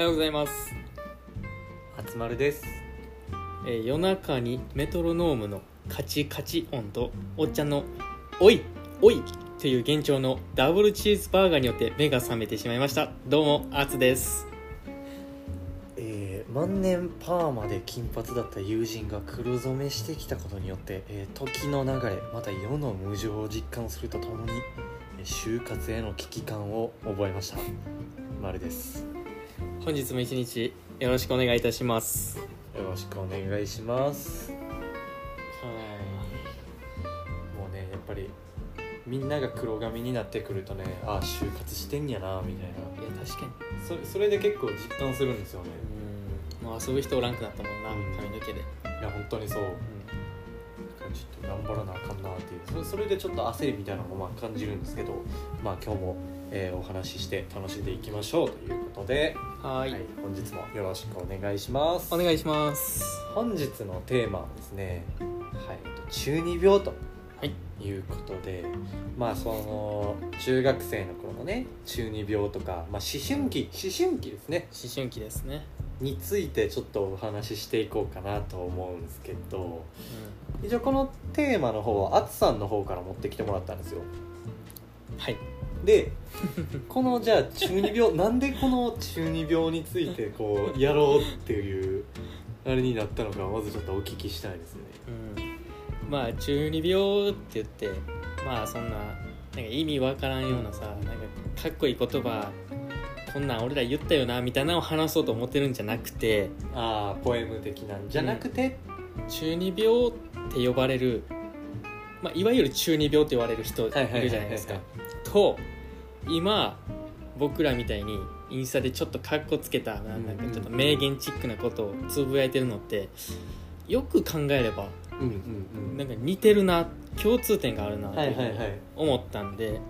はようございます、初丸です。えー夜中にメトロノームのカチカチ音とおっちゃんの「おいおい!」という幻聴のダブルチーズバーガーによって目が覚めてしまいました。どうもアツです。えー万年パーマで金髪だった友人が黒染めしてきたことによって、えー時の流れまた世の無常を実感するとともに、えー就活への危機感を覚えました。丸です本日も一日よろしくお願いいたします。よろしくお願いします。もうねやっぱりみんなが黒髪になってくるとねああ就活してんやなみたいな。いや確かに。それそれで結構実感するんですよね。うん。もう遊ぶ人おらんくなったもんなうん。髪の毛で、いや本当にそう。うちょっと頑張らなあかんなっていう。それそれでちょっと焦りみたいなのもまあ感じるんですけどまあ今日も、えーお話しして楽しんでいきましょうということで、ん、はーい。はい本日もよろしくお願いします。お願いします。本日のテーマはですね、はい、えっと中二病とはい。いうことでまあその中学生の頃のね中二病とか、まあ、思春期思春期ですね。思春期ですね。についてちょっとお話ししていこうかなと思うんですけどう一応このテーマの方はあつさんの方から持ってきてもらったんですよ。んはいでこのじゃあ中二病なんでこの中二病についてこうやろうっていうあれになったのかまずちょっとお聞きしたいですね。うん。まあ中二病って言ってまあそんななんか意味わからんようなさなんかかっこいい言葉こんなん俺ら言ったよなみたいなのを話そうと思ってるんじゃなくてああポエム的なんじゃなくて、中二病って呼ばれる、まあ、いわゆる中二病って言われる人いるじゃないですか。はいと今僕らみたいにインスタでちょっとカッコつけたななんかちょっと名言チックなことをつぶやいてるのってよく考えればうんうんうん。なんか似てるな共通点があるなと思ったんで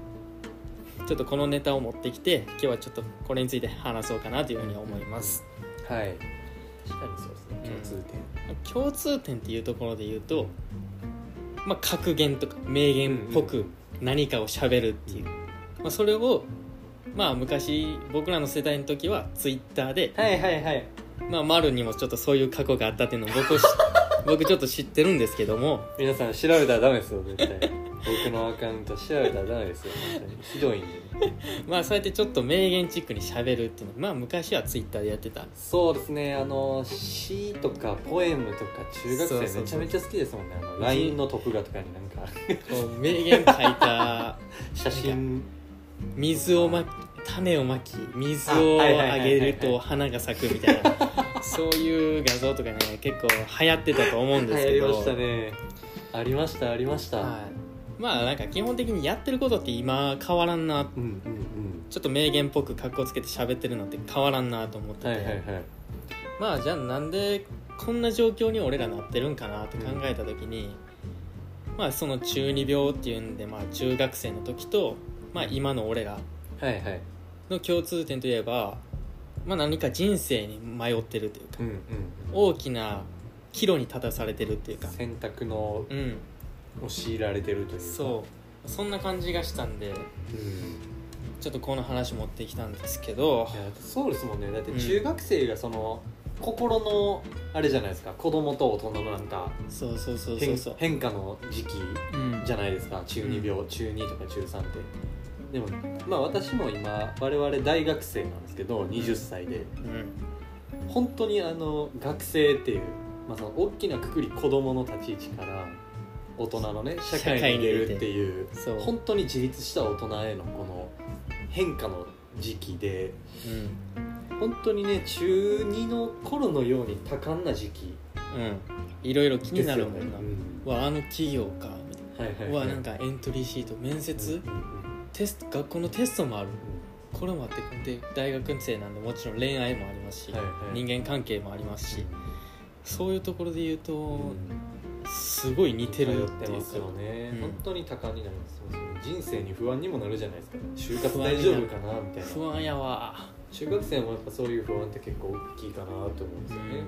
ちょっとこのネタを持ってきて今日はちょっとこれについて話そうかなというふうに思います。はい。確かにそうですね。共通点、共通点っていうところで言うと、まあ、格言とか名言っぽく何かをしゃべるっていう、まあ、それをまあ昔僕らの世代の時はツイッターで、はいはいはい。まあ、丸にもちょっとそういう過去があったっていうのを僕し僕ちょっと知ってるんですけども皆さん調べたらダメですよ絶対僕のアカウント調べたらダメですよ本当に。ひどいんで まあそうやってちょっと名言チックにしゃべるっていうのまあ昔はツイッターでやってた。そうですね。あの詩とかポエムとか中学そうそうそう生めちゃめちゃ好きですもんね。あの LINE のトップ画とかになんか。こう名言書いた。写真。水をまき種をまき水をあげると花が咲くみたいな。そういう画像とかね結構流行ってたと思うんですけど。流行りましたね。ありましたありました、はい、まあなんか基本的にやってることって今変わらんな。うんうんうん。ちょっと名言っぽく格好つけて喋ってるのって変わらんなと思ってて、はいはいはい。まあじゃあなんでこんな状況に俺らなってるんかなって考えた時に、まあその中二病っていうんで、まあ、中学生の時と、まあ、今の俺らの共通点といえば、まあ、何か人生に迷ってるというかうんうん。大きな岐路に立たされてるっていうか。選択のうんを強いられてるというか。そう。そんな感じがしたんでうん。ちょっとこの話持ってきたんですけど。そうですもんね。だって中学生がその、心のあれじゃないですか。子供と大人のなんかそうそうそうそう変そう。変化の時期うん。じゃないですか。中二病、中2とか中3って。でもまあ私も今我々大学生なんですけど20歳で。うん。本当にあの学生っていう、まあ、その大きなくくり子供の立ち位置から大人のね社会に出るっていうそう。本当に自立した大人へのこの変化の時期でうん。本当にね中2の頃のように多感な時期うん。いろいろ気になるもんな、うん。わあの企業かみたいはいはいな、うわなんかエントリーシート面接、うんうんテスト学校のテストもある。うん。これもあってで大学生なんでもちろん恋愛もありますし、はいはい。人間関係もありますしそういうところで言うと、うんすごい似てるっってますよね、うん。本当に多感になります人生に不安にもなるじゃないですか。就活大丈夫かなみたいな。不安やわ。中学生もやっぱそういう不安って結構大きいかなと思うんですよね、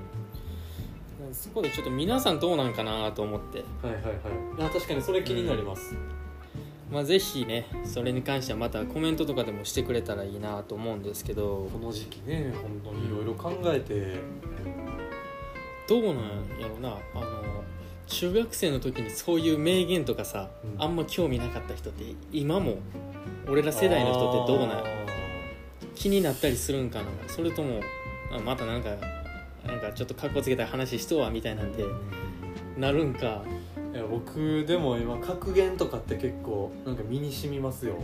うん、そこでちょっと皆さんどうなんかなと思って。はいはいはい。あ確かにそれ気になります、まあぜひねそれに関してはまたコメントとかでもしてくれたらいいなと思うんですけど。この時期ね本当にいろいろ考えて、どうなんやろな。あの中学生の時にそういう名言とかさ、うん。あんま興味なかった人って今も俺ら世代の人ってどうな気になったりするんかな？それともあまたなんかなんかちょっとかっこつけた話しとうわみたいなんでなるんか？いや僕でも今格言とかって結構なんか身に染みますよ。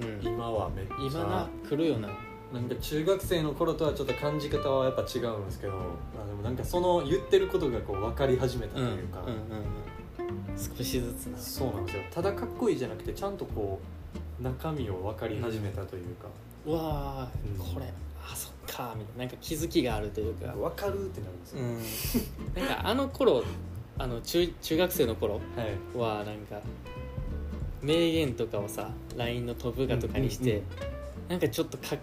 うん。今はめっちゃ。今な来るよななんか中学生の頃とはちょっと感じ方はやっぱ違うんですけどあでもなんかその言ってることがこう分かり始めたとうんうんいうか、うんうん。少しずつな。そうなんですよただかっこいいじゃなくてちゃんとこう中身を分かり始めたというか、うわー、うんこれあそっかみたいななんか気づきがあるというか。分かるってなるんですよ、うん。なんかあの頃あの中中学生の頃はなんか名言とかをさ LINE の飛ぶがとかにして、うん。なんかちょっとかっ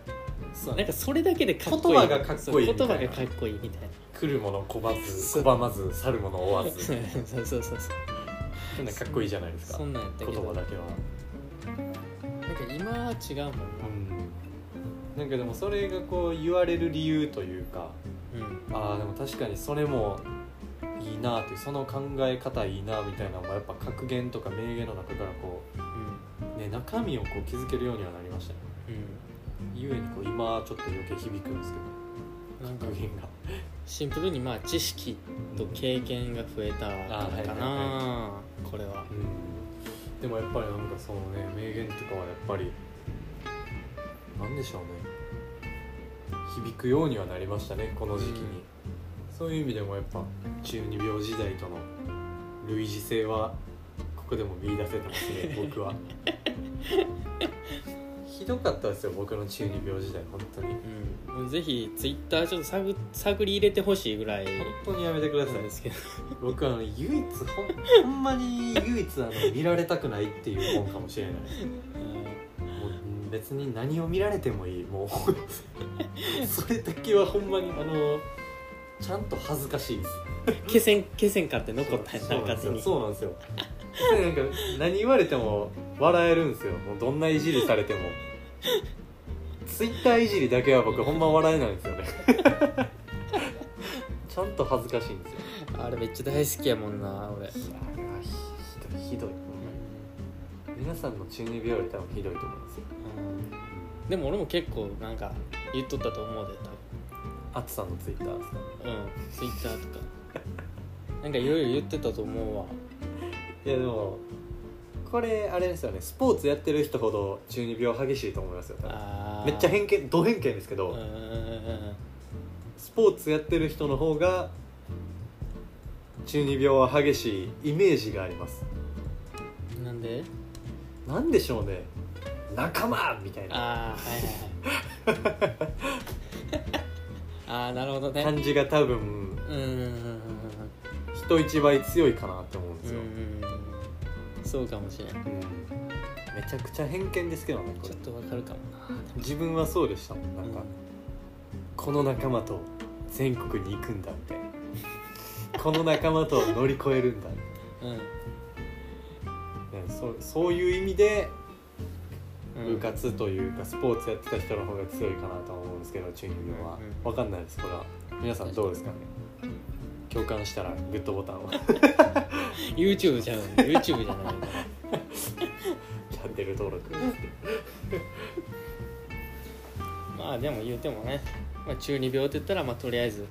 そうなんかそれだけでかっこいい。言葉がかっこいいみたいな。がかっこいいみたいな。来るもの拒まずそう。拒まず去るもの追わず。そうそうそうそう。そんなかっこいいじゃないですか。そんなんやった言けど。なんか葉だけは。今は違うもんな。なんかでもそれがこう言われる理由というかうん。ああでも確かにそれもいいなっていうその考え方いいなみたいなのもやっぱ格言とか名言の中からこうん。う、ね、中身をこう気づけるようにはなりましたねゆえにこう今ちょっと余計響くんですけど。格言がシンプルにまあ知識と経験が増えたからかなこれは。うん。でもやっぱりなんかそのね名言とかはやっぱりなんでしょうね。響くようにはなりましたねこの時期に、うん。そういう意味でもやっぱ中二病時代との類似性はここでも見出せてますね僕はひどかったですよ僕の中二病時代本当に。うん。ぜひツイッターちょっと探探り入れてほしいぐらい。本当にやめてください。なんですけど。僕はあの唯一ほんほんまに唯一あの見られたくないっていう本かもしれない。もう別に何を見られてもいいもう。それだけはほんまにあのちゃんと恥ずかしいです 消せん消せんかって残ったんやそうなんですよ。勝手に。そうなんですよ。でなんか何言われても笑えるんですよ。もうどんないじりされても。ツイッターいじりだけは僕ほんま笑えないんですよね。ちゃんと恥ずかしいんですよ。あれめっちゃ大好きやもんな俺。いやひどいひどい。皆さんの中二病より多分ひどいと思うんですよ。うん。でも俺も結構なんか言っとったと思うであつさんのツイッターですか？多分うんツイッターとかなんかいろいろ言ってたと思うわ。いやでもこれあれですよね。スポーツやってる人ほど中二病激しいと思いますよ多分。あー。めっちゃ偏見ド偏見ですけど、うんうんスポーツやってる人の方が中二病は激しいイメージがあります。うんなんで？なんでしょうね。仲間みたいな。ああはいはいはい ああなるほどね。感じが多分うん。うんうんうん人一倍強いかなって思うんですよ、そうかもしれん。うん。めちゃくちゃ偏見ですけどねこれ。ちょっとわかるかもな。自分はそうでしたもんなんか、この仲間と全国に行くんだみたいな。この仲間と乗り越えるんだ、ね、うん。そうそういう意味でうん部活というかスポーツやってた人の方が強いかなとは思うんですけど中二病は、うんわかんないですこれは。皆さんどうですかね？共感したらグッドボタンを YouTube じゃん。YouTube じゃないからチャンネル登録。まあでも言うてもね、まあ、中二病って言ったらまあとりあえず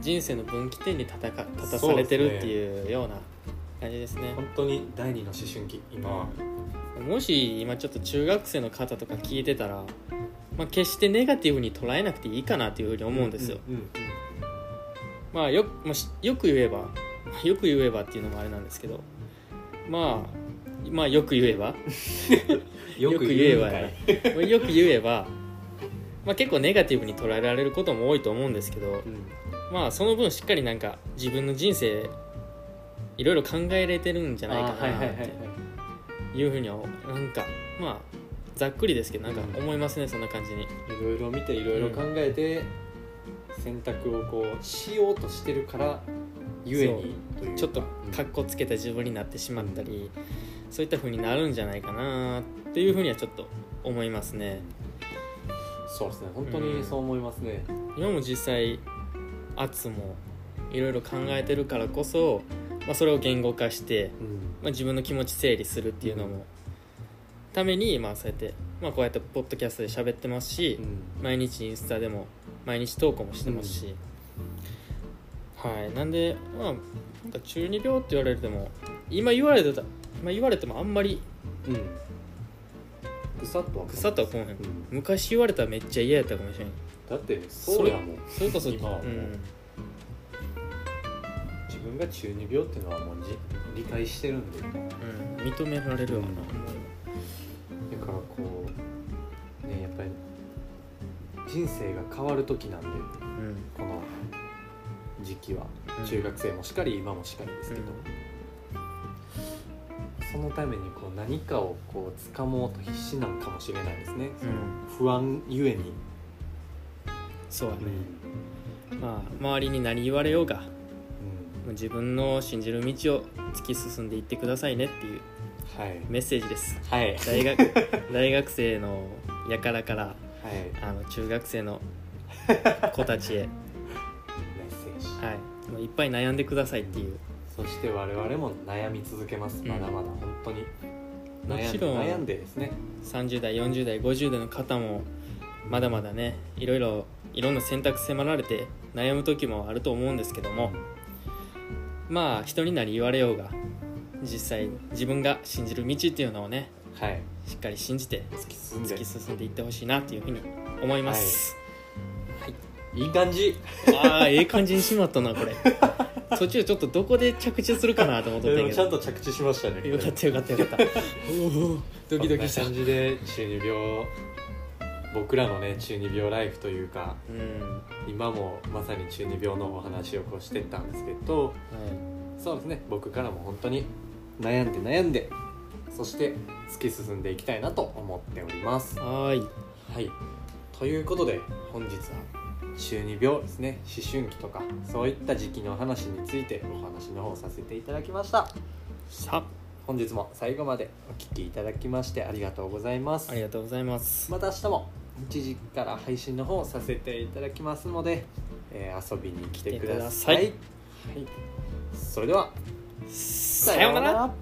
人生の分岐点に立たか立たされてるっていうような感じですね。本当に第二の思春期今は、もし今ちょっと中学生の方とか聞いてたら、まあ、決してネガティブに捉えなくていいかなというふうに思うんですよ、うんうんまあよまあしよく言えば よく言えばっていうのもあれなんですけど。まあまあよく言えば。よく言えばよく言えば、まあ、結構ネガティブに捉えられることも多いと思うんですけどうん。まあその分しっかりなんか自分の人生いろいろ考えれてるんじゃないかなっていうふうにはなんかまあざっくりですけどなんか思いますね、そんな感じに。いいろいろ見ていろいろ考えて、選択をこうしようとしてるからゆえにちょっとかっこつけた自分になってしまったり、そういった風になるんじゃないかなっていうふうにはちょっと思いますね。そうですね。本当にそう思いますね。今も実際圧もいろいろ考えてるからこそ、まあ、それを言語化して、うん。まあ、自分の気持ち整理するっていうのもために、まあ、そうやって、まあ、こうやってポッドキャストで喋ってますし、毎日インスタでも毎日投稿もしてますし、はい。なんでまあなんか中二病って言われても今言われてた今言われてもあんまりうん。うんぐさっとは腐ったはこうへん。うん。昔言われたらめっちゃ嫌やったかもしれん。だってそうやもん。それこそ今はもう。うん。自分が中二病っていうのはもうじ理解してるんで。だかうん、認められるわな、らこうねやっぱり人生が変わる時なんで。うん。この時期は。うん。中学生もしかり今もしかりですけど、そのためにこう何かをこう掴もうと必死なんかもしれないですね、その不安ゆえに、そうやね、まあ周りに何言われようが。う自分の信じる道を突き進んでいってくださいねっていうメッセージです。はい。大学 大学生のやからからはい。あの中学生の 子たちへ、メッセージ。はい、もういっぱい悩んでくださいっていう。そして我々も悩み続けます。うん。まだまだ。本当に。もちろん悩んで悩んでですね。30代40代50代の方もまだまだねいろいろいろんな選択迫られて悩む時もあると思うんですけどもまあ人に何言われようが実際自分が信じる道っていうのをねはい。しっかり信じて突き進んで。突き進んでいってほしいなっていうふうに思います、い。い。感じ。ああええ感じにしまったなこれ。途中ちょっとどこで着地するかなと思っとったけど。ちゃんと着地しましたね。よかったよかったよかった。おおドキドキした。感じで中二病僕らのね中二病ライフというかうん。今もまさに中二病のお話をこうしてったんですけどはそうですね僕からも本当に悩んで悩んでそして突き進んでいきたいなと思っております。いはーい。はい。ということで本日は中二病ですね思春期とかそういった時期の話についてお話の方させていただきました。さ本日も最後までお聞きいただきましてありがとうございます。ありがとうございます。また明日も1時から配信の方させていただきますので、えー遊びに来てください。来てください。はい、それではさようなら